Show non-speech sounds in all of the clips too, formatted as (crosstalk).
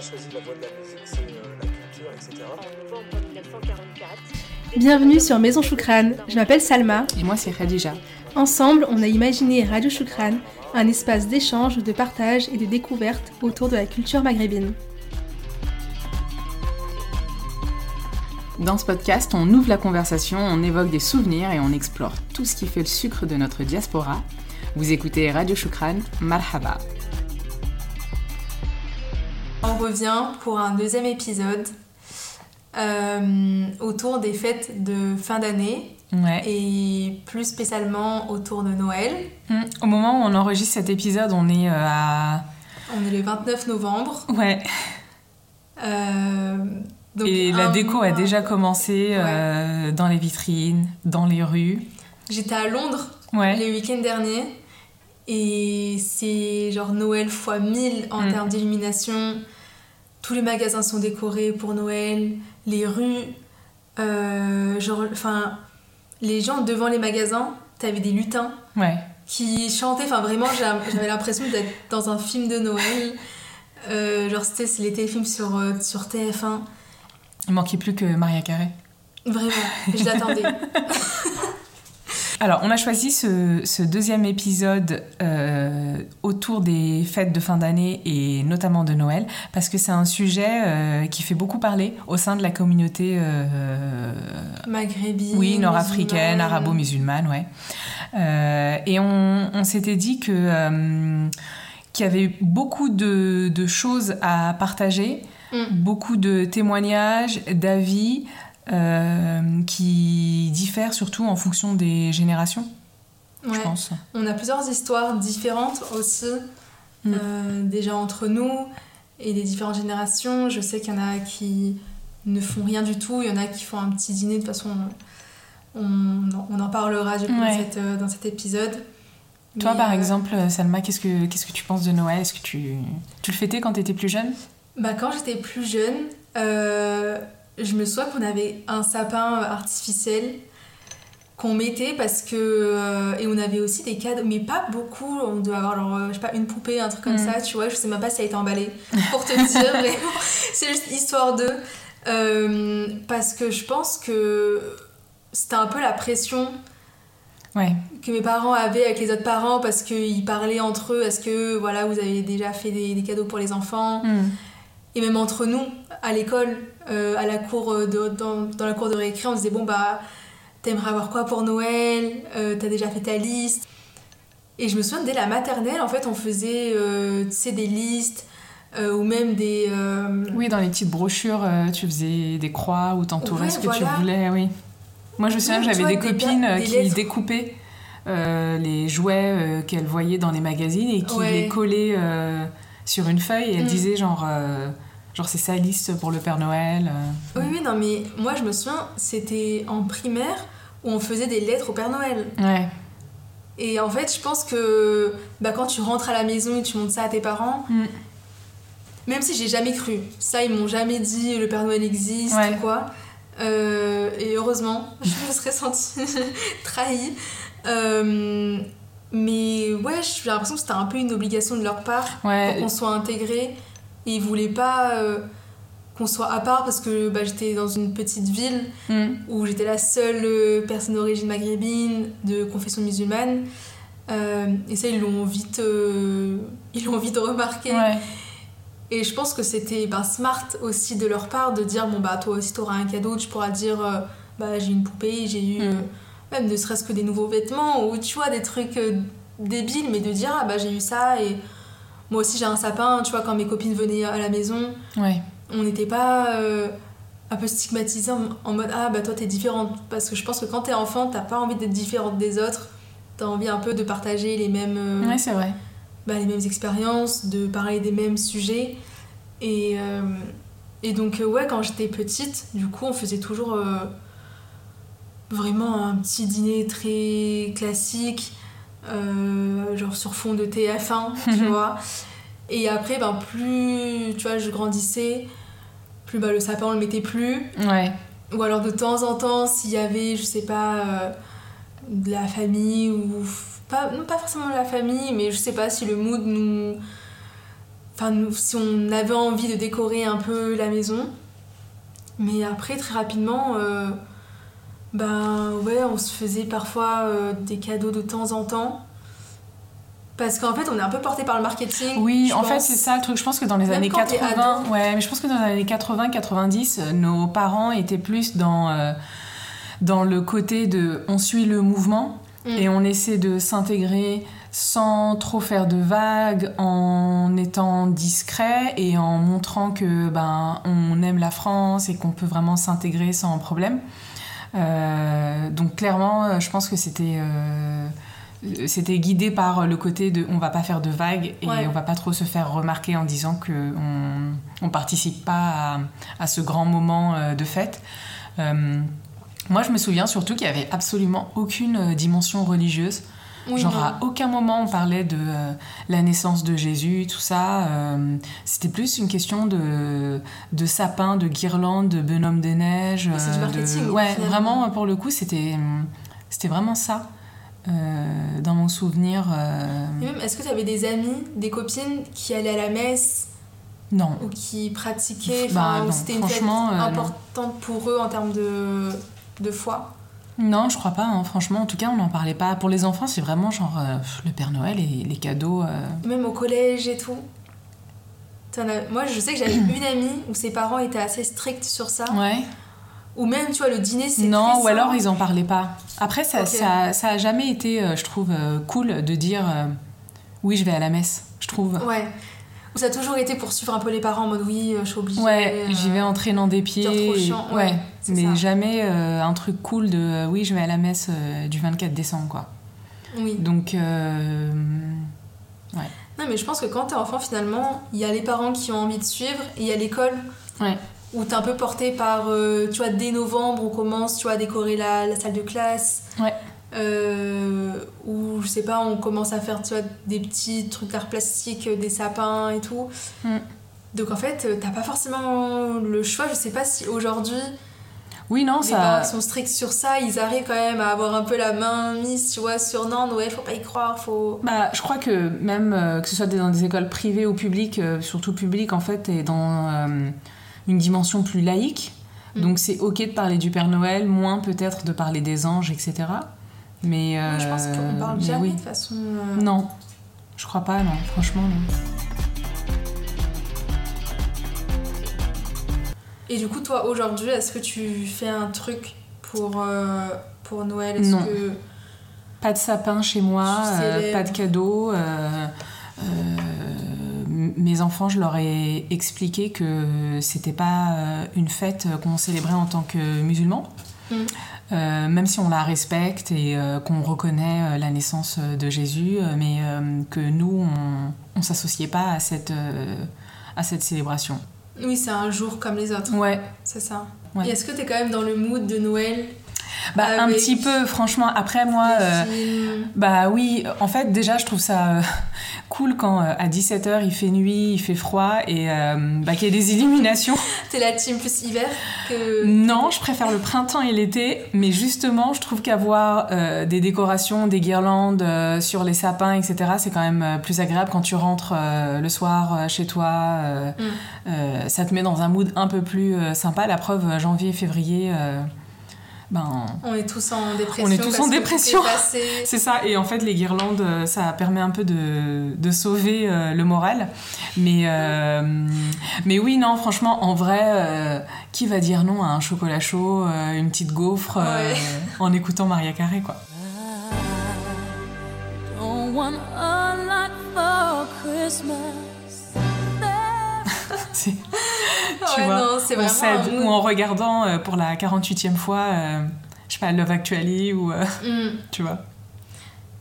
a choisi la voie de la musique, c'est euh, la culture, etc. En novembre 1944. Bienvenue sur Maison Choukran, je m'appelle Salma. Et moi, c'est Khadija. Ensemble, on a imaginé Radio Choukran, un espace d'échange, de partage et de découverte autour de la culture maghrébine. Dans ce podcast, on ouvre la conversation, on évoque des souvenirs et on explore tout ce qui fait le sucre de notre diaspora. Vous écoutez Radio Choukran, marhaba. On revient pour un deuxième épisode euh, autour des fêtes de fin d'année Ouais. et plus spécialement autour de Noël. Hmm, Au moment où on enregistre cet épisode, on est euh, à. On est le 29 novembre. Ouais. euh, donc et la déco a déjà commencé dans les vitrines, dans les rues. J'étais à Londres Ouais. le week-end dernier et c'est genre Noël x 1000 en Mm. termes d'illumination. Tous les magasins sont décorés pour Noël, les rues, euh, genre, enfin, les gens devant les magasins, t'avais des lutins Ouais. qui chantaient, enfin vraiment j'avais l'impression d'être dans un film de Noël. Euh, genre c'était les téléfilms sur, euh, sur TF1. Il manquait plus que Maria Carré. Vraiment, je l'attendais. (laughs) Alors, on a choisi ce, ce deuxième épisode euh, autour des fêtes de fin d'année et notamment de Noël, parce que c'est un sujet euh, qui fait beaucoup parler au sein de la communauté euh, Maghrébine. oui, nord-africaine, musulmane. arabo-musulmane, ouais. Et on, on s'était dit que qu'il y avait beaucoup de, de choses à partager, Mm. beaucoup de témoignages, d'avis qui diffèrent surtout en fonction des générations, je Ouais. pense. On a plusieurs histoires différentes aussi, Mm. euh, déjà entre nous et des différentes générations. Je sais qu'il y en a qui ne font rien du tout, il y en a qui font un petit dîner, de toute façon on, on en parlera dans, cette, euh, dans cet épisode. Toi, Mais, par euh, exemple, Salma, qu'est-ce que qu'est-ce que tu penses de Noël? Est-ce que tu, tu le fêtais quand tu étais plus jeune? Bah, Quand j'étais plus jeune, euh, je me souviens qu'on avait un sapin artificiel qu'on mettait parce que euh, et on avait aussi des cadeaux mais pas beaucoup on doit avoir genre euh, je sais pas une poupée un truc comme Mm. ça tu vois je sais même pas si ça a été emballé pour te (laughs) dire vraiment c'est juste histoire de Euh, parce que je pense que c'était un peu la pression Ouais. que mes parents avaient avec les autres parents parce qu'ils parlaient entre eux est-ce que voilà vous avez déjà fait des, des cadeaux pour les enfants et même entre nous, à l'école, euh, à la cour de, dans, dans la cour de récré, on disait bon bah t'aimerais avoir quoi pour Noël? Euh, T'as déjà fait ta liste Et je me souviens dès la maternelle, en fait, on faisait euh, des listes euh, ou même des euh, Oui, dans les petites brochures, euh, tu faisais des croix ou t'entourais Ouais, ce que voilà. tu voulais, oui. Moi, je me souviens j'avais des copines euh, des qui lettres. découpaient euh, les jouets euh, qu'elles voyaient dans les magazines et qui Ouais. les collaient euh, sur une feuille et elles Mm. disaient genre, euh, genre c'est sa liste pour le Père Noël. euh. Oui, oui, non, mais moi je me souviens, c'était en primaire où on faisait des lettres au Père Noël. Ouais. Et en fait, je pense que bah, quand tu rentres à la maison et tu montres ça à tes parents, Mm. même si j'ai jamais cru, ça ils m'ont jamais dit le Père Noël existe Ouais. ou quoi. Euh, et heureusement, (laughs) je me serais sentie (laughs) trahie. Euh, mais ouais, j'ai l'impression que c'était un peu une obligation de leur part Ouais. pour qu'on soit intégré. Et ils voulaient pas euh, qu'on soit à part parce que bah, j'étais dans une petite ville Mm. où j'étais la seule euh, personne d'origine maghrébine de confession musulmane. Euh, et ça, ils l'ont vite, euh, ils l'ont vite remarqué. Ouais. Et je pense que c'était ben, smart aussi de leur part de dire bon bah toi aussi t'auras un cadeau, tu pourras dire bah j'ai une poupée, j'ai eu Mm. Même ne serait-ce que des nouveaux vêtements ou tu vois des trucs euh, débiles, mais de dire ah bah j'ai eu ça et moi aussi j'ai un sapin, tu vois quand mes copines venaient à la maison, Ouais. on n'était pas euh, un peu stigmatisés en, en mode ah bah toi t'es différente parce que je pense que quand t'es enfant t'as pas envie d'être différente des autres t'as envie un peu de partager les mêmes euh, Ouais, c'est vrai. bah, les mêmes expériences de parler des mêmes sujets et, euh, et donc ouais quand j'étais petite du coup on faisait toujours vraiment un petit dîner très classique euh, genre sur fond de TF1 tu vois et après ben plus tu vois je grandissais plus bah, le sapin on le mettait plus Ouais. ou alors de temps en temps s'il y avait je sais pas euh, de la famille ou pas non pas forcément de la famille mais je sais pas si le mood nous enfin, nous- si on avait envie de décorer un peu la maison. Mais après, très rapidement, euh, ben ouais, on se faisait parfois euh, des cadeaux de temps en temps. Parce qu'en fait, on est un peu porté par le marketing. Oui, en fait, c'est ça le truc. Je pense que dans les Même années quand t'es 80, ado. ouais, mais je pense que dans les années 80, 90, euh, nos parents étaient plus dans, euh, dans le côté de on suit le mouvement Mm. et on essaie de s'intégrer sans trop faire de vagues, en étant discret et en montrant que ben on aime la France et qu'on peut vraiment s'intégrer sans problème. Euh, donc clairement, euh, je pense que c'était euh, c'était guidé par le côté de on va pas faire de vagues et Ouais. on va pas trop se faire remarquer en disant que on, on participe pas à, à ce grand moment de fête. Euh, moi, je me souviens surtout qu'il y avait absolument aucune dimension religieuse. Oui, Genre non. à aucun moment on parlait de euh, la naissance de Jésus, tout ça. euh, C'était plus une question de, de sapin, de guirlandes, de bonhomme des neiges. C'est du euh, marketing, de... Ouais, finalement. vraiment pour le coup c'était c'était vraiment ça euh, dans mon souvenir. Et même, est-ce que tu avais des amis, des copines qui allaient à la messe? Non. ou qui pratiquaient, Bah, non, c'était une fête non. importante pour eux en termes de, de foi? Non, je crois pas. hein. Franchement, en tout cas, on n'en parlait pas. Pour les enfants, c'est vraiment genre euh, le Père Noël et les cadeaux. euh, Même au collège et tout as- Moi, je sais que j'avais (clears throat) une amie où ses parents étaient assez stricts sur ça. Ouais. Ou même, tu vois, le dîner, c'est Non, très ou alors ils en parlaient pas. Après, ça, Ok. ça, ça a jamais été, euh, je trouve, cool de dire euh, oui, je vais à la messe. Je trouve. Ouais. Ou ça a toujours été pour suivre un peu les parents en mode oui, euh, je suis obligée. Ouais, euh, j'y vais en traînant des pieds. et- chiant, ouais, ouais, mais ça. jamais euh, un truc cool de euh, oui, je vais à la messe du 24 décembre, quoi. Oui. Donc, euh, Non, mais je pense que quand t'es enfant, finalement, il y a les parents qui ont envie de suivre et il y a l'école ouais. où t'es un peu porté par, tu vois, dès novembre, on commence, tu vois, à décorer la, la salle de classe. Ouais. Euh, ou je sais pas, on commence à faire, tu vois, des petits trucs d'art plastique, euh, des sapins et tout. Mm. Donc en fait, euh, t'as pas forcément le choix. Je sais pas si aujourd'hui, Oui, non, les ça. parents sont stricts sur ça, ils arrivent quand même à avoir un peu la main mise, tu vois, sur non, Noël, faut pas y croire, faut. Bah, je crois que même euh, que ce soit dans des écoles privées ou publiques, euh, surtout publiques en fait, est dans une dimension plus laïque. Mm. Donc c'est ok de parler du Père Noël, moins peut-être de parler des anges, etc. Mais je pense euh, qu'on parle mais jamais oui. de façon. euh, Non, je crois pas, non. Franchement, non. Et du coup, toi, aujourd'hui, est-ce que tu fais un truc pour, euh, pour Noël? Est-ce Non. que... Pas de sapin chez moi, euh, pas de cadeaux. euh, euh, m- mes enfants, je leur ai expliqué que c'était pas euh, une fête qu'on célébrait en tant que musulmans. Euh, même si on la respecte et euh, qu'on reconnaît euh, la naissance de Jésus, mais que nous, on, on s'associait pas à cette, à cette célébration. Oui, c'est un jour comme les autres, Ouais, c'est ça. Ouais. Et est-ce que t'es quand même dans le mood de Noël bah, un Avec petit peu, franchement. Après, moi. euh, Bah oui, en fait déjà je trouve ça euh, cool quand euh, à 17h il fait nuit, il fait froid et euh, bah, qu'il y ait des (laughs) illuminations. T'es la team plus hiver que... Non, je préfère le printemps et l'été, mais justement je trouve qu'avoir euh, des décorations, des guirlandes sur les sapins, etc. c'est quand même plus agréable quand tu rentres le soir chez toi. Mm. ça te met dans un mood un peu plus sympa. La preuve, janvier, février, ben On est tous en dépression. On est tous en dépression. (laughs) C'est ça, et en fait les guirlandes, euh, ça permet un peu de, de sauver euh, le moral. Mais, euh, mais oui, non, franchement, en vrai, euh, qui va dire non à un chocolat chaud, une petite gaufre, Ouais. en écoutant Maria Carré, quoi. Don't want a lot for Christmas. (laughs) Tu Ouais, vois, non, on cède. Ou en regardant euh, pour la 48e fois, euh, je sais pas, Love Actually, ou euh, Mm. (laughs) tu vois.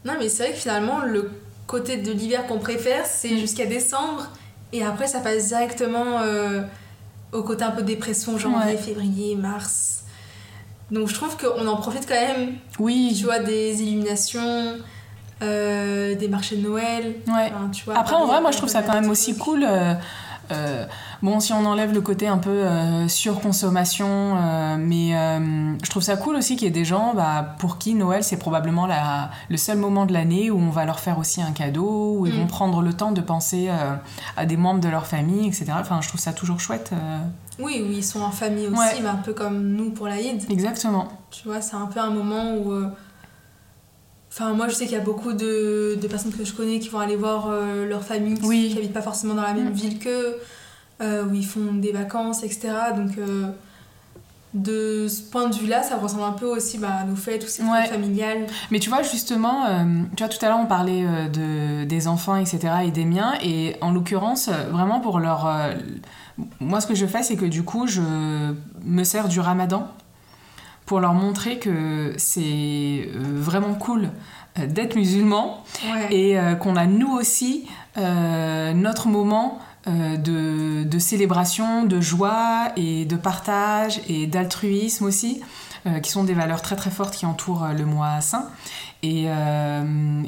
Non, mais c'est vrai que finalement, le côté de l'hiver qu'on préfère, c'est Mm. jusqu'à décembre. Et après, ça passe directement au côté un peu dépression, janvier, Ouais. février, mars. Donc je trouve qu'on en profite quand même, Oui, tu vois, des illuminations, euh, des marchés de Noël. ouais. Enfin, tu vois, Après, en vrai, moi, je trouve ça quand même aussi cool. euh, Euh, bon, si on enlève le côté un peu euh, surconsommation, euh, mais je trouve ça cool aussi qu'il y ait des gens bah, pour qui Noël c'est probablement la, le seul moment de l'année où on va leur faire aussi un cadeau, où ils Mm. vont prendre le temps de penser à des membres de leur famille, etc. Enfin, je trouve ça toujours chouette. Oui, oui, ils sont en famille aussi, Ouais. mais un peu comme nous pour l'Aïd. Exactement. Tu vois, c'est un peu un moment où. Enfin, moi, je sais qu'il y a beaucoup de, de personnes que je connais qui vont aller voir euh, leur famille, qui- Oui. qui habitent pas forcément dans la même Mm. ville qu'eux, euh, où ils font des vacances, etc. Donc, euh, de ce point de vue-là, ça ressemble un peu aussi bah, à nos fêtes, ou ces Ouais. fêtes familiales. Mais tu vois, justement, euh, tu vois, tout à l'heure, on parlait euh, de, des enfants, etc., et des miens. Et en l'occurrence, vraiment pour leur. euh, moi, ce que je fais, c'est que du coup, je me sers du ramadan pour leur montrer que c'est euh, vraiment cool euh, d'être musulman Ouais. et euh, qu'on a nous aussi euh, notre moment euh, de, de célébration, de joie et de partage et d'altruisme aussi, qui sont des valeurs très très fortes qui entourent le mois saint. Et,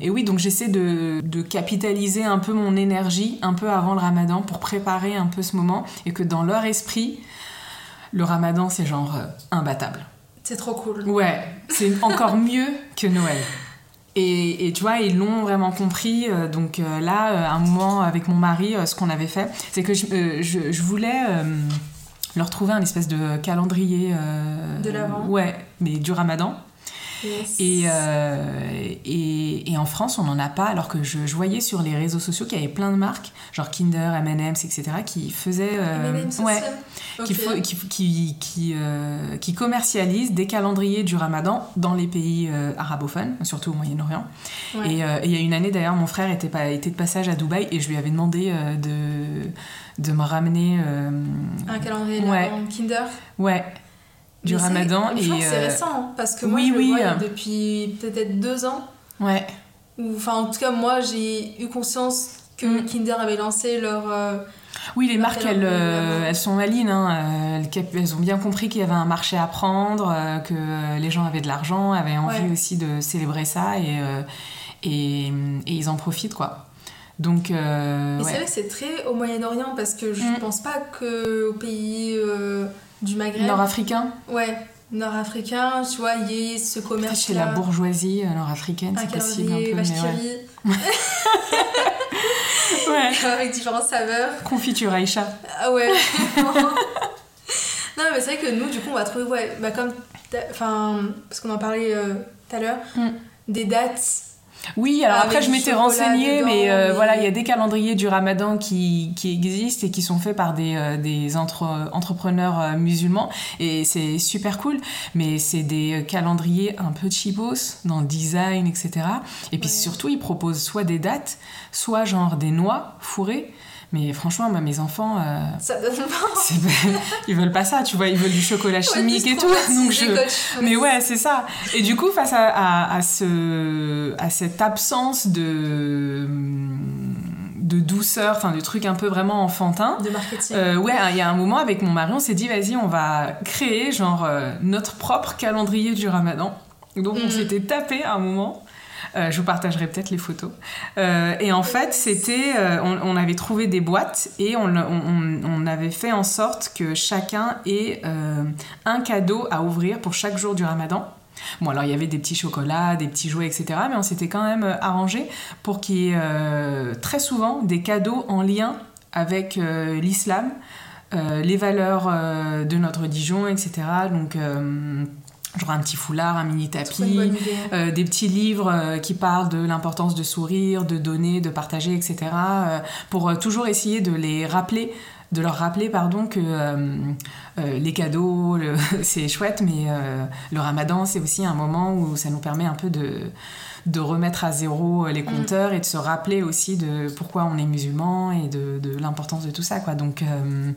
et oui, donc j'essaie de, de capitaliser un peu mon énergie un peu avant le ramadan pour préparer un peu ce moment et que dans leur esprit, le ramadan c'est genre imbattable. C'est trop cool. Ouais, c'est encore (laughs) mieux que Noël. Et, et tu vois, ils l'ont vraiment compris. euh, donc euh, là, euh, un moment avec mon mari, ce qu'on avait fait, c'est que je, je- je voulais leur trouver un espèce de calendrier. De l'Avent. Ouais, mais du ramadan. Yes. Et, euh, et, et en France, on n'en a pas, alors que je, je voyais sur les réseaux sociaux qu'il y avait plein de marques, genre Kinder, M&M's, etc., qui faisaient... euh, ouais, Ok. qui, qui, qui, euh, qui commercialisent des calendriers du ramadan dans les pays euh, arabophones, surtout au Moyen-Orient. Ouais. Et euh, et il y a une année d'ailleurs, mon frère était, pas, était de passage à Dubaï et je lui avais demandé de, de me ramener Un calendrier Ouais. Kinder. ouais, du Mais ramadan. et c'est euh, récent, parce que moi oui, je le oui, vois euh. depuis peut-être deux ans. ouais, Ou, Enfin, en tout cas, moi j'ai eu conscience que Mm. Kinder avait lancé leur. euh, Oui, les Leur marques, elles, euh, elles sont malines. hein. Euh, Elles, ont bien compris qu'il y avait un marché à prendre, que les gens avaient de l'argent, avaient envie Ouais. aussi de célébrer ça et, et, et ils en profitent, quoi. Donc, euh, ouais. c'est vrai que c'est très au Moyen-Orient parce que je Mm. pense pas que au pays du Maghreb. Nord-africain, Ouais, nord-africain, tu vois, il y ait ce commerce. chez la bourgeoisie euh, nord-africaine, c'est possible un peu. mais ouais. (laughs) Ouais. avec différentes saveurs. Confiture Aïcha. Ah ouais. (laughs) non, mais c'est vrai que nous, du coup, on va trouver, ouais, bah comme. Enfin, parce qu'on en parlait euh, tout à l'heure, Mm. des dates. Oui, alors Avec après je m'étais renseignée, dedans, mais euh, mais- voilà, il y a des calendriers du ramadan qui, qui existent et qui sont faits par des, euh, des entre- entrepreneurs euh, musulmans et c'est super cool, mais c'est des euh, calendriers un peu cheapos dans le design, etc. Et puis Ouais. surtout, ils proposent soit des dates, soit genre des noix fourrées. Mais franchement, moi, mes enfants, euh, Ça donne pas (laughs) ils veulent pas ça, tu vois, ils veulent du chocolat chimique et tout. Donc je, mais ouais, c'est ça. Et du coup, face à, à, à ce, à cette absence de, de douceur, enfin, de trucs un peu vraiment enfantin, De marketing. euh, ouais, il y a un moment avec mon mari, on s'est dit, vas-y, on va créer genre euh, notre propre calendrier du ramadan. Donc on Mhm. s'était tapé à un moment. Euh, je vous partagerai peut-être les photos. Euh, et en fait, c'était, euh, on, avait trouvé des boîtes et on, avait fait en sorte que chacun ait un cadeau à ouvrir pour chaque jour du ramadan. Bon, alors il y avait des petits chocolats, des petits jouets, etc. Mais on s'était quand même arrangé pour qu'il y ait très souvent des cadeaux en lien avec l'islam, les valeurs de notre religion, etc. Donc, genre un petit foulard, un mini tapis, euh, des petits livres euh, qui parlent de l'importance de sourire, de donner, de partager, etc. euh, pour toujours essayer de les rappeler, de leur rappeler, pardon, que euh, les cadeaux, le- (laughs) c'est chouette, mais euh, le ramadan, c'est aussi un moment où ça nous permet un peu de de remettre à zéro euh, les compteurs et de se rappeler aussi de pourquoi on est musulman et de, de l'importance de tout ça quoi. Donc euh,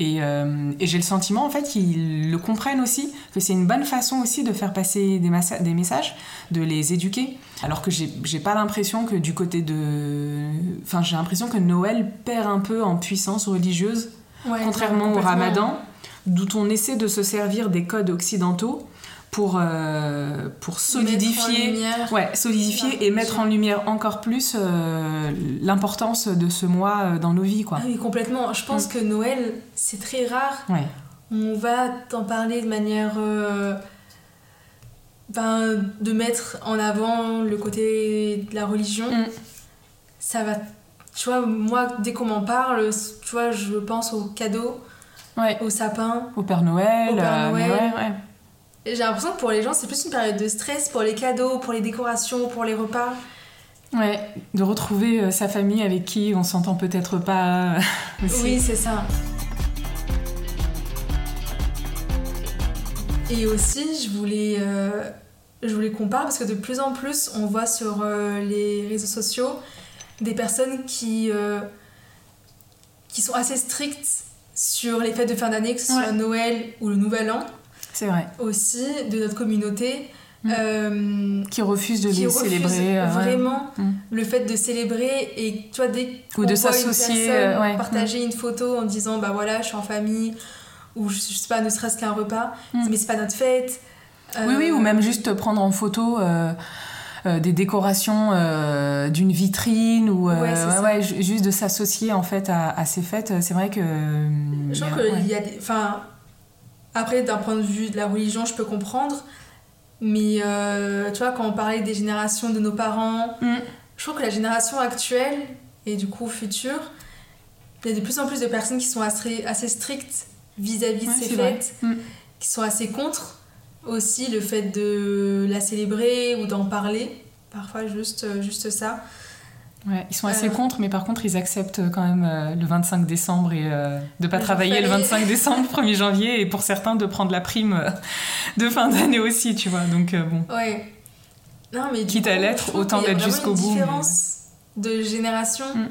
et, et j'ai le sentiment en fait qu'ils le comprennent aussi que c'est une bonne façon aussi de faire passer des, messages de les éduquer. Alors que j'ai pas l'impression que du côté de enfin j'ai l'impression que Noël perd un peu en puissance religieuse Ouais, contrairement au ramadan, d'où on essaie de se servir des codes occidentaux pour, euh, pour solidifier, lumière. ouais, solidifier et mettre en lumière encore plus euh, l'importance de ce mois euh, dans nos vies, quoi. Ah oui, complètement. Je pense que Noël, c'est très rare. Ouais. On va t'en parler de manière. ben, de mettre en avant le côté de la religion. Mm. Ça va. Tu vois, moi, dès qu'on m'en parle, tu vois, je pense aux cadeaux, Ouais. au sapin. Au Père Noël. Au Père euh, Noël. J'ai l'impression que pour les gens, c'est plus une période de stress pour les cadeaux, pour les décorations, pour les repas. Ouais, de retrouver euh, sa famille avec qui on s'entend peut-être pas. euh, (laughs) aussi. Oui, c'est ça. Et aussi, je voulais, euh, je voulais qu'on parle parce que de plus en plus, on voit sur euh, les réseaux sociaux des personnes qui, qui sont assez strictes sur les fêtes de fin d'année, que ce soit. Noël ou le Nouvel An, C'est vrai. aussi de notre communauté. Mm. euh, Qui refuse de qui les célébrer. euh, ouais. vraiment Mm. le fait de célébrer et tu vois dès Ou de s'associer, euh, ouais. partager une photo en disant bah voilà je suis en famille ou je, je sais pas ne serait-ce qu'un repas Mm. mais c'est pas notre fête Oui, oui, ou même juste prendre en photo euh, des décorations euh, d'une vitrine ou euh, Ouais, juste de s'associer en fait à, à ces fêtes. C'est vrai que. je a- qu'il y a des enfin après d'un point de vue de la religion je peux comprendre mais tu vois quand on parlait des générations de nos parents Mm. je trouve que la génération actuelle et du coup future il y a de plus en plus de personnes qui sont assez, assez strictes vis-à-vis de ces fêtes Mm. qui sont assez contre aussi le fait de la célébrer ou d'en parler. Parfois juste, euh, juste ça. Ouais, ils sont assez Euh. contre, mais par contre, ils acceptent quand même euh, le 25 décembre et euh, de pas Le jour travailler le férié. 25 (laughs) décembre, 1er janvier, et pour certains de prendre la prime euh, de fin d'année aussi, tu vois. Donc euh, bon. Ouais. Non, mais Quitte à coup, l'être, je trouve autant qu'il y a l'être vraiment jusqu'au une bout, mais différence de génération Mm.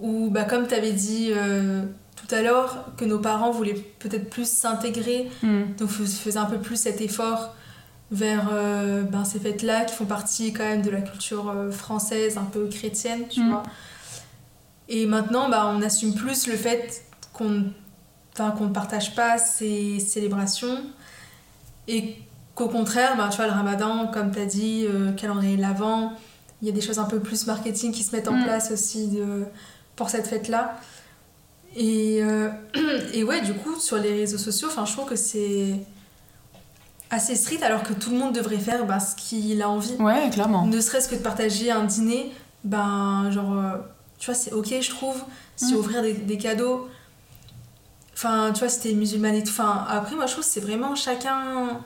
où, bah, comme tu avais dit euh, tout à l'heure, que nos parents voulaient peut-être plus s'intégrer, Hmm. donc fais- faisaient un peu plus cet effort vers euh, ben, ces fêtes-là qui font partie quand même de la culture euh, française, un peu chrétienne, tu Mm. vois. Et maintenant, bah, on assume plus le fait qu'on qu'on ne partage pas ces célébrations et qu'au contraire, bah, tu vois, le ramadan, comme tu as dit, euh, calendrier de l'Avent, il y a des choses un peu plus marketing qui se mettent en Mm. place aussi de, pour cette fête-là. Et, euh, (clears throat) et ouais, du coup, sur les réseaux sociaux, je trouve que c'est assez strict alors que tout le monde devrait faire bah, ce qu'il a envie. Ouais, clairement. Ne serait-ce que de partager un dîner, ben genre, euh, tu vois, c'est ok, je trouve. Si Mm. offrir des, des cadeaux, enfin, tu vois, si t'es musulmane et tout. Enfin, après, moi, je trouve que c'est vraiment chacun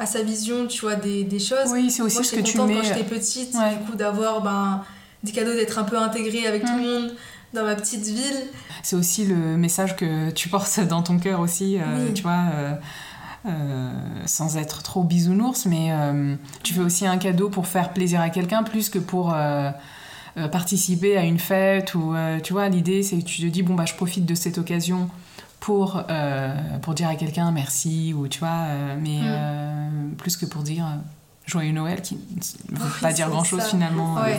a sa vision, tu vois, des, des choses. Oui, c'est aussi moi, ce que tu mets. quand j'étais petite, Ouais. du coup, d'avoir ben, des cadeaux, d'être un peu intégrée avec tout Mm. le monde dans ma petite ville. C'est aussi le message que tu portes dans ton cœur aussi, euh, Oui. tu vois, euh, euh, sans être trop bisounours, mais euh, tu fais aussi un cadeau pour faire plaisir à quelqu'un plus que pour euh, euh, participer à une fête ou, euh, tu vois, l'idée c'est que tu te dis, bon, bah, je profite de cette occasion pour, euh, pour dire à quelqu'un merci ou, tu vois, euh, mais Mm. euh, plus que pour dire... euh, Joyeux Noël, qui ne veut pas dire grand chose ça. finalement. Ouais.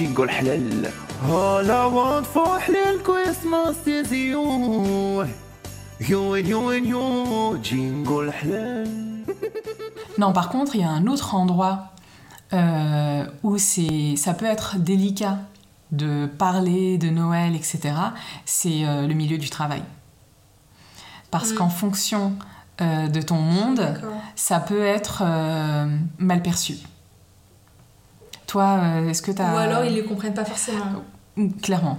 You everyone jingle halal jingle halal all I want for halal Christmas is you you and you and you jingle halal Non, par contre, il y a un autre endroit euh, où c'est, ça peut être délicat de parler de Noël, etc. C'est euh, le milieu du travail. Parce Mm. qu'en fonction euh, de ton monde, ça peut être euh, mal perçu. Toi, euh, est-ce que tu as... Ou alors, ils ne les comprennent pas forcément. Clairement.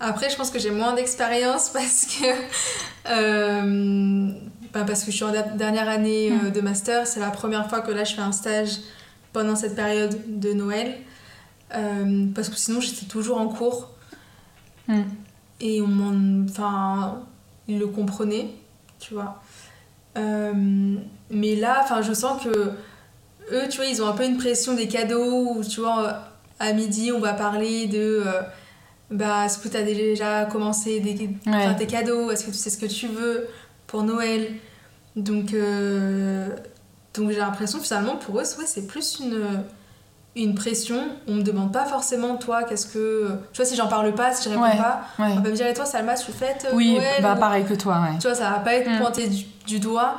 Après, je pense que j'ai moins d'expérience (laughs) parce que, euh, bah, parce que je suis en dernière année euh, de master. C'est la première fois que là, je fais un stage pendant cette période de Noël. Euh, parce que sinon, j'étais toujours en cours. Mm. Et on m'en... Enfin, ils le comprenaient, tu vois. Euh, mais là, enfin, je sens que eux, tu vois, ils ont un peu une pression des cadeaux. Où, tu vois, à midi, on va parler de... euh, bah, est-ce que tu as déjà commencé des, Ouais. tes cadeaux? Est-ce que tu sais ce que tu veux pour Noël? Donc, euh, donc j'ai l'impression finalement pour eux, ouais, c'est plus une, une pression. On me demande pas forcément, toi, qu'est-ce que. Tu vois, si j'en parle pas, si je réponds Ouais, pas, on va me dire, et toi, Salma, tu fêtes euh, Oui, Noël bah pareil que toi. Tu vois, ça va pas être Mm. pointé du, du doigt.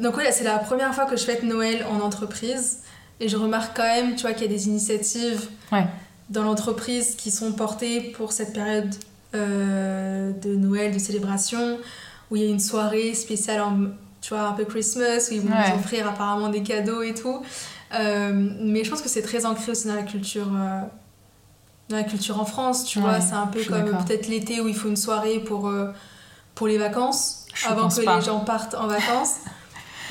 Donc, ouais, c'est la première fois que je fête Noël en entreprise. Et je remarque quand même, tu vois, qu'il y a des initiatives Ouais. dans l'entreprise qui sont portées pour cette période euh, de Noël, de célébration, où il y a une soirée spéciale, en, tu vois, un peu Christmas, où ils vont Ouais. nous offrir apparemment des cadeaux et tout. Euh, mais je pense que c'est très ancré aussi dans la culture. euh, dans la culture en France, tu Ouais, vois, c'est un peu comme peut-être l'été où il faut une soirée pour, pour les vacances, Je avant que pas. les gens partent en vacances.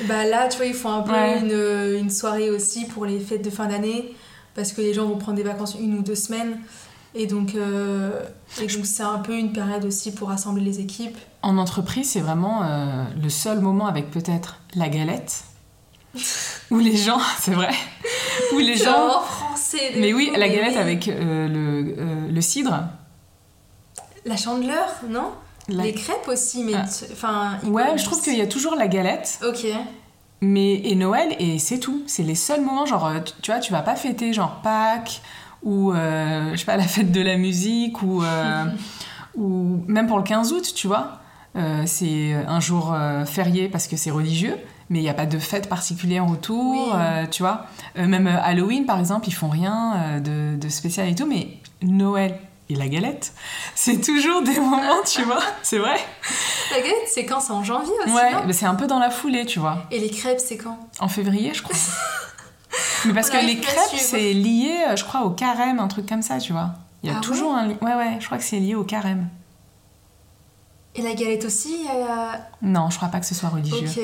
Bah là, tu vois, ils font un peu Ouais. une, une soirée aussi pour les fêtes de fin d'année, parce que les gens vont prendre des vacances une ou deux semaines. Et donc, euh, et donc c'est un peu une période aussi pour rassembler les équipes. En entreprise, c'est vraiment euh, le seul moment avec peut-être la galette, (laughs) où les gens, (laughs) c'est vrai, où les gens... vraiment français. Mais oui, la galette avec euh, le, euh, le cidre. La chandeleur, non? La- Les crêpes aussi, mais Ah. enfin. Ouais, je trouve qu'il y a toujours la galette, Ok. mais et Noël, et c'est tout. C'est les seuls moments, genre, euh, tu, vois, tu vas pas fêter genre Pâques, ou euh, je sais pas, la fête de la musique, ou, euh, (laughs) ou même pour le 15 août, tu vois. Euh, c'est un jour férié parce que c'est religieux, mais il n'y a pas de fête particulière autour, Oui. tu vois. Même Halloween, par exemple, ils font rien de, de spécial et tout, mais Noël et la galette, c'est toujours des moments, tu vois. C'est vrai. La galette, c'est quand C'est en janvier aussi, Ouais, mais c'est un peu dans la foulée, tu vois. Et les crêpes, c'est quand? En février, je crois. (laughs) mais parce On que les crêpes, c'est lié, je crois, au carême, un truc comme ça, tu vois. Il y a Ah toujours un... Ouais, ouais, je crois que c'est lié au carême. Et la galette aussi Non, je crois pas que ce soit religieux. Ok.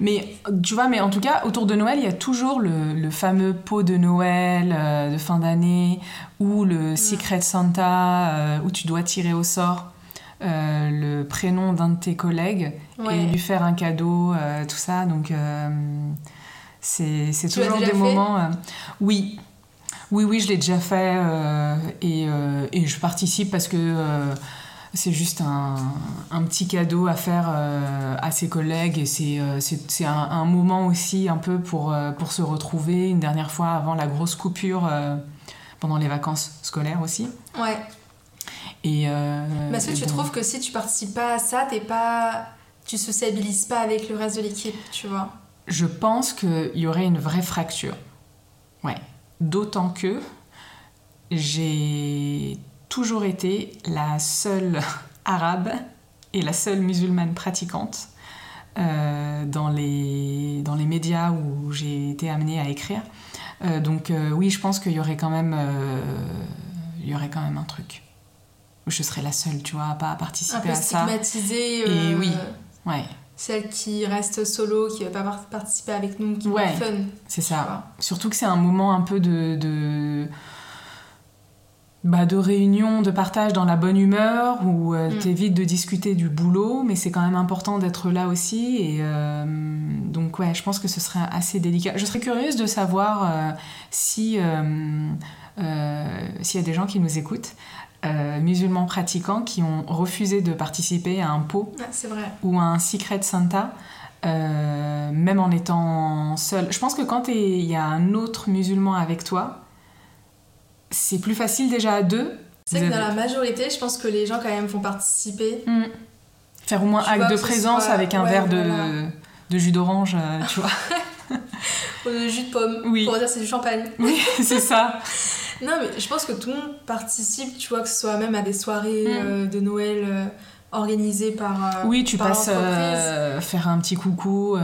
Mais tu vois, mais en tout cas, autour de Noël, il y a toujours le, le fameux pot de Noël euh, de fin d'année ou le Secret Santa euh, où tu dois tirer au sort euh, le prénom d'un de tes collègues Ouais. et lui faire un cadeau, tout ça. Donc, c'est toujours des moments. oui. Oui, oui, je l'ai déjà fait et, et je participe parce que c'est juste un, un petit cadeau à faire euh, à ses collègues et c'est euh, c'est- un, un moment aussi un peu pour, euh, pour se retrouver une dernière fois avant la grosse coupure euh, pendant les vacances scolaires aussi. Ouais. Et, Mais est-ce que tu bon. trouves que si tu participes pas à ça, t'es pas. Tu sociabilises pas avec le reste de l'équipe, tu vois? Je pense qu'il y aurait une vraie fracture. Ouais. D'autant que j'ai toujours été la seule arabe et la seule musulmane pratiquante euh, dans, les, dans les médias où j'ai été amenée à écrire. Euh, donc euh, oui, je pense qu'il y aurait quand même, il y aurait quand même un truc. Où je serais la seule, tu vois, à pas Un participer peu à ça. stigmatisée. Et oui. Ouais, Celle qui reste solo, qui veut pas par- participer avec nous, qui Ouais. fun. c'est ça. Surtout que c'est un moment un peu de, de, bah, de réunion, de partage dans la bonne humeur, où euh, Mm. t'évites de discuter du boulot, mais c'est quand même important d'être là aussi. Et euh, donc, ouais, je pense que ce serait assez délicat. Je serais curieuse de savoir euh, si euh, s'il y a des gens qui nous écoutent, musulmans pratiquants, qui ont refusé de participer à un pot vrai. ou un Secret Santa, euh, même en étant seul. Je pense que quand il y a un autre musulman avec toi, c'est plus facile déjà à deux. C'est que dans la majorité, je pense que les gens quand même vont participer. Mm. Faire au moins Tu acte de présence soit- avec un ouais, verre de, voilà. de jus d'orange, euh, tu vois. (laughs) Ou de jus de pomme. Oui. Pour dire c'est du champagne. oui, (laughs) c'est ça. Non, mais je pense que tout le monde participe, tu vois, que ce soit même à des soirées Mm. euh, de Noël euh, organisées par. Oui, tu par passes faire un petit coucou. et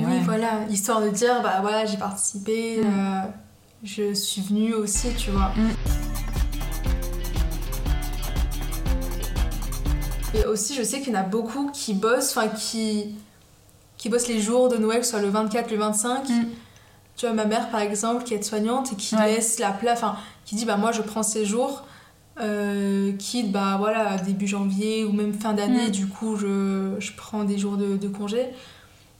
Oui, ouais. voilà, histoire de dire, bah voilà, j'ai participé, Mm. Je suis venue aussi, tu vois. Mm. Et aussi, je sais qu'il y en a beaucoup qui bossent, enfin qui, qui bossent les jours de Noël, soit le 24, le 25. Mm. Tu vois, ma mère, par exemple, qui est soignante et qui Ouais. laisse la place, enfin, qui dit, bah moi, je prends ces jours, euh, quitte, bah voilà, début janvier ou même fin d'année, Mm. du coup, je, je prends des jours de, de congé.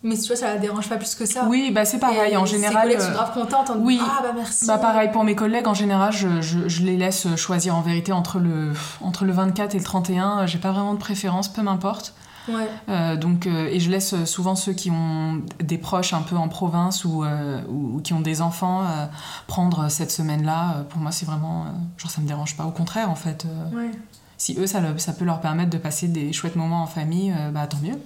Mais tu vois, ça la dérange pas plus que ça. Oui, bah c'est pareil. Et en général, collègues euh, sont grave contentes en oui. Ah bah merci. Bah pareil pour mes collègues, en général, je, je- je les laisse choisir en vérité entre le, entre le 24 et le 31. J'ai pas vraiment de préférence, peu m'importe. Ouais. Euh, donc, euh, et je laisse souvent ceux qui ont des proches un peu en province ou, euh, ou qui ont des enfants euh, prendre cette semaine-là. Euh, Pour moi, c'est vraiment. euh, genre, ça me dérange pas. Au contraire, en fait. euh, Ouais. si eux, ça, le- ça peut leur permettre de passer des chouettes moments en famille, euh, bah tant mieux.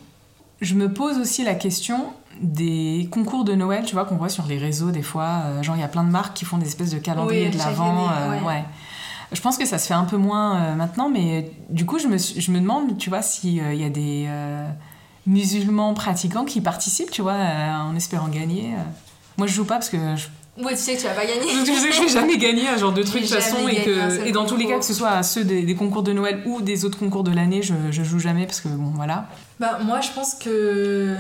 Je me pose aussi la question des concours de Noël, tu vois, qu'on voit sur les réseaux des fois. euh, genre, il y a plein de marques qui font des espèces de calendriers Oui, de l'avant. année, ouais. Je pense que ça se fait un peu moins euh, maintenant, mais du coup, je me, je me demande, tu vois, s'il y a des euh, musulmans pratiquants qui participent, tu vois, euh, en espérant gagner. euh. Moi, je joue pas parce que je Ouais, tu sais que tu vas pas gagner. je sais que je vais jamais gagner un genre de truc de toute façon et, que, et dans tous les cas concours. que ce soit à ceux des, des concours de Noël ou des autres concours de l'année je, je joue jamais parce que bon voilà Bah, moi, je pense que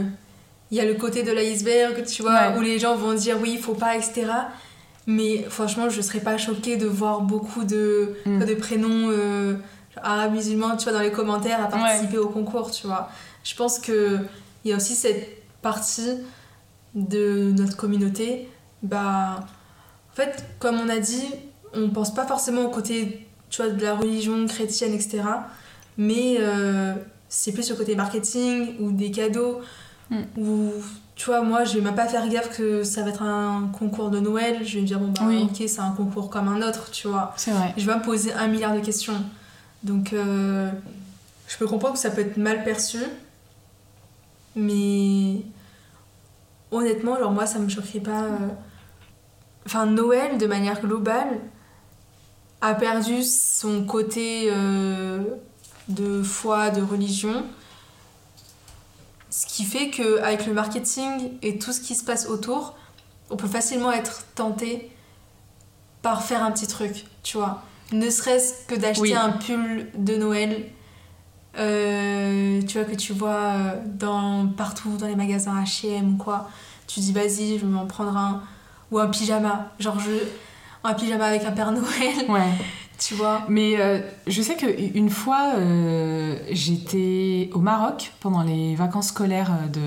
il y a le côté de l'iceberg, tu vois, Ouais. où les gens vont dire oui, il faut pas, etc. Mais franchement, je serais pas choquée de voir beaucoup de, Mm. de prénoms euh, arabes musulmans, tu vois, dans les commentaires à participer au concours, tu vois. Je pense que il y a aussi cette partie de notre communauté, bah, en fait, comme on a dit, on pense pas forcément au côté, tu vois, de la religion chrétienne, etc. Mais euh, c'est plus le côté marketing ou des cadeaux. Mm. Ou, tu vois, moi, je vais même pas faire gaffe que ça va être un concours de Noël. Je vais me dire, bon, bah, Oui. ok, c'est un concours comme un autre, tu vois. c'est vrai Je vais me poser un milliard de questions. Donc, euh, je peux comprendre que ça peut être mal perçu. Mais honnêtement, genre moi, ça me choquerait pas. euh. Enfin, Noël, de manière globale, a perdu son côté euh, de foi, de religion. Ce qui fait qu'avec le marketing et tout ce qui se passe autour, on peut facilement être tenté par faire un petit truc, tu vois. Ne serait-ce que d'acheter Oui. un pull de Noël, euh, tu vois, que tu vois euh, dans, partout dans les magasins H&M ou quoi. Tu dis, vas-y, je vais m'en prendre un. Ou un pyjama. Genre, je, un pyjama avec un Père Noël, ouais (laughs) tu vois. mais euh, je sais que une fois euh, j'étais au Maroc pendant les vacances scolaires de,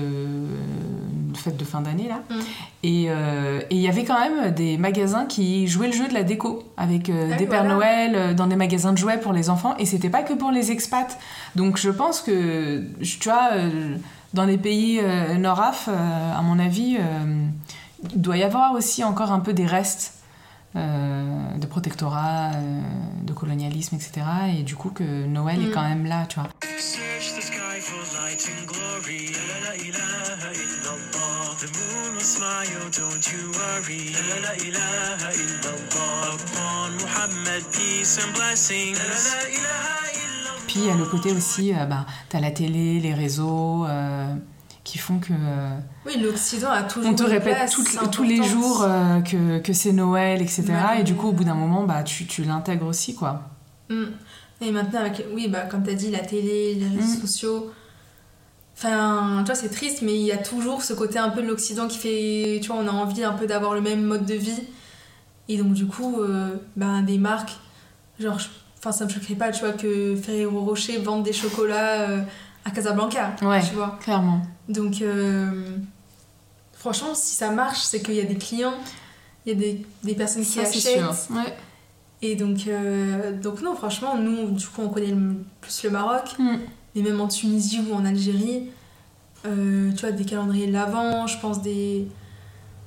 de fête de fin d'année là Mm. et euh, il y avait quand même des magasins qui jouaient le jeu de la déco avec euh, Ah des Pères. Noël euh, dans des magasins de jouets pour les enfants et c'était pas que pour les expats donc je pense que tu vois euh, dans les pays euh, nord-af euh, à mon avis euh, il doit y avoir aussi encore un peu des restes euh, de protectorat, euh, de colonialisme, etc. Et du coup que Noël est Mm. quand même là, tu vois. Puis il y a le côté aussi, euh, bah, t'as la télé, les réseaux, euh, qui font que euh, Oui, l'Occident a toujours. on te répète place tous les jours euh, que, que c'est Noël, etc. Et du coup, au bout d'un moment, bah, tu, tu l'intègres aussi, quoi. Mm. Et maintenant, avec, oui, bah, comme tu as dit, la télé, les réseaux Mm. sociaux. Enfin, tu vois, c'est triste, mais il y a toujours ce côté un peu de l'Occident qui fait. Tu vois, on a envie un peu d'avoir le même mode de vie. Et donc, du coup, euh, ben, des marques, genre, enfin, ça me choquerait pas, tu vois, que Ferrero Rocher vende des chocolats euh, à Casablanca. Ouais. Tu vois. Clairement. Donc, euh, franchement, si ça marche, c'est qu'il y a des clients, il y a des, des personnes qui Ça, achètent. Ouais. Et donc, euh, donc non, franchement, nous, du coup, on connaît le- plus le Maroc, Mm. mais même en Tunisie ou en Algérie, euh, tu vois, des calendriers de l'Avent, je pense des...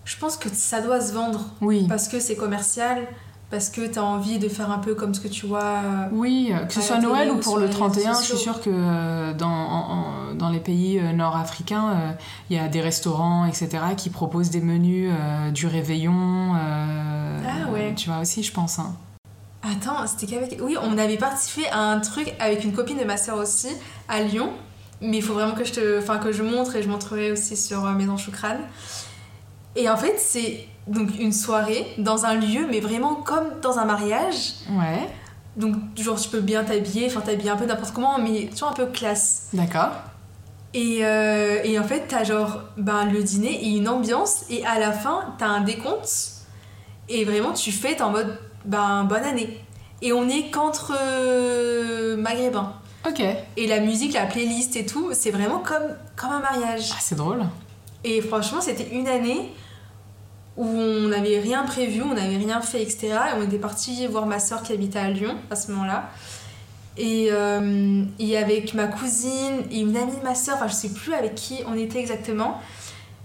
Je pense que ça doit se vendre Oui. parce que c'est commercial, parce que t'as envie de faire un peu comme ce que tu vois... euh, Oui, euh, que ce soit Noël ou ou pour le les réseaux 31, je suis sûre que euh, dans, en- en- dans les pays nord-africains, euh, il y a des restaurants, etc., qui proposent des menus euh, du réveillon. Ah ouais. Tu vois aussi, je pense. hein. Attends, c'était qu'avec... Oui, on avait participé à un truc avec une copine de ma soeur aussi, à Lyon. Mais il faut vraiment que je te... Enfin, que je montre et je montrerai aussi sur Maison Choucrane. Et en fait, c'est donc une soirée dans un lieu, mais vraiment comme dans un mariage. Ouais, Donc, genre, tu peux bien t'habiller, enfin, t'habiller un peu n'importe comment, mais toujours un peu classe. d'accord. Et, euh, et en fait, t'as genre ben, le dîner et une ambiance, et à la fin, t'as un décompte. Et vraiment, tu fêtes en mode ben, bonne année. Et on est qu'entre euh, maghrébins. Ok. Et la musique, la playlist et tout, c'est vraiment comme, comme un mariage. Ah, c'est drôle. Et franchement, c'était une année où on n'avait rien prévu, on n'avait rien fait, etc. Et on était parti voir ma soeur qui habitait à Lyon à ce moment-là. Et, euh, et avec ma cousine et une amie de ma soeur, enfin je sais plus avec qui on était exactement,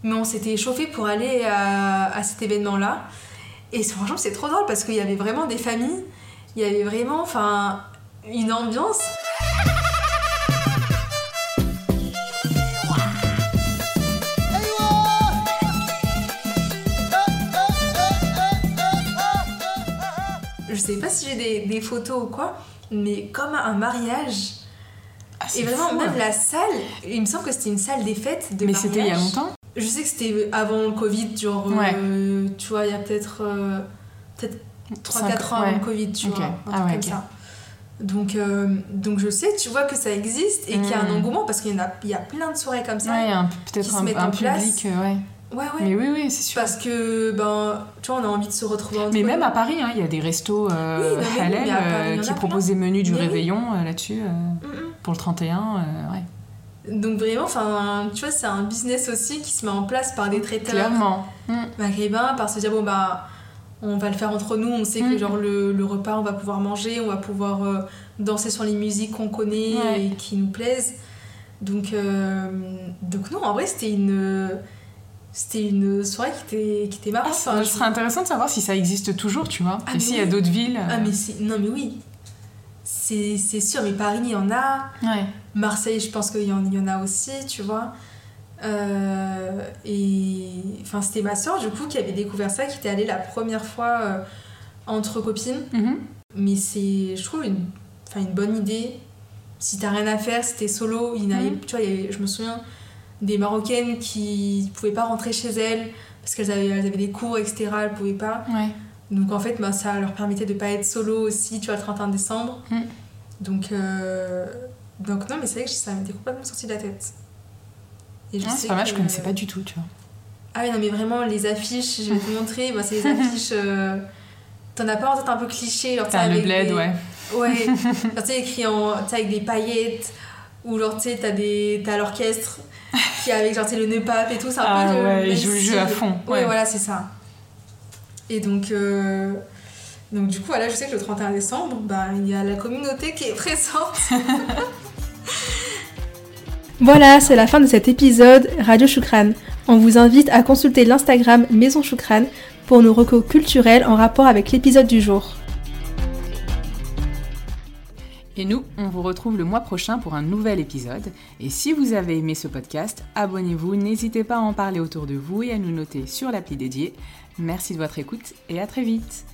mais on s'était chauffé pour aller à, à cet événement-là. Et franchement, c'est trop drôle parce qu'il y avait vraiment des familles, il y avait vraiment enfin, une ambiance. Sais pas si j'ai des, des photos ou quoi, mais comme un mariage. Ah, Et vraiment, fou, même hein. la salle, il me semble que c'était une salle des fêtes de Mais mariage. c'était il y a longtemps Je sais que c'était avant le Covid, genre, Ouais. euh, tu vois, il y a peut-être euh, peut-être 3-4 ans avant ouais. le Covid, tu vois, un Ah truc ouais, comme ok. ça. Donc, euh, donc je sais, tu vois que ça existe et qu'il y a un Mm. engouement parce qu'il y, en a- il y a plein de soirées comme ça. Ouais, il y a un- qui peut-être se un, mettent un en place. public, euh, ouais. Ouais, ouais. Mais oui, oui, c'est sûr. Parce que, ben, tu vois, on a envie de se retrouver entre Mais même à Paris, hein, il y a des restos euh, Oui, non, Paris, euh, qui proposent des menus du Mais réveillon euh, là-dessus euh, Mm, mm. pour le 31. euh, ouais. Donc vraiment, enfin, tu vois, c'est un business aussi qui se met en place par des traiteurs Clairement. Mm. maghrébins, par se dire, bon, bah, on va le faire entre nous, on sait que genre le, le repas, on va pouvoir manger, on va pouvoir danser sur les musiques qu'on connaît Ouais. et qui nous plaisent. Donc, donc non, en vrai, c'était une, c'était une soirée qui était, qui était marrante. Ah, je- serait intéressant de savoir si ça existe toujours, tu vois. Ah, et s'il y a oui. d'autres villes. euh, Ah, mais c'est... Non, mais oui. C'est c'est sûr, mais Paris, il y en a. Ouais. Marseille, je pense qu'il y, en- il y en a aussi, tu vois. Euh, et enfin, c'était ma soeur, du coup, qui avait découvert ça, qui était allée la première fois euh, entre copines. Mhm. Mais c'est, je trouve, une, enfin, une bonne idée. Si t'as rien à faire, si t'es solo, il avait- Mhm. tu vois, il y avait- je me souviens des Marocaines qui pouvaient pas rentrer chez elles parce qu'elles avaient, elles avaient des cours, etc. Elles pouvaient pas. Ouais. Donc en fait, bah, ça leur permettait de pas être solo aussi, tu vois, le 31 décembre. Mm. Donc, euh, donc non, mais c'est vrai que ça m'était complètement sorti de la tête. Et je Ah, sais c'est pas mal, je que- connaissais pas du tout, tu vois. Ah oui, non, mais vraiment, les affiches, je vais te montrer, bah, c'est les affiches... euh, T'en as pas en tête un peu cliché, genre T'as le bled, des- ouais. Ouais, (laughs) tu sais, écrit en, avec des paillettes, ou genre tu sais, t'as des- t'as l'orchestre qui est avec genre le nœud pape et tout, c'est un Ah peu le ouais, le jeu à fond, Ouais, ouais. voilà, c'est ça. Et donc, euh, donc du coup, voilà, je sais que le 31 décembre, bah, il y a la communauté qui est présente. (laughs) Voilà, c'est la fin de cet épisode Radio Choukran. On vous invite à consulter l'Instagram Maison Choukran pour nos recos culturels en rapport avec l'épisode du jour. Et nous, on vous retrouve le mois prochain pour un nouvel épisode. Et si vous avez aimé ce podcast, abonnez-vous, n'hésitez pas à en parler autour de vous et à nous noter sur l'appli dédiée. Merci de votre écoute et à très vite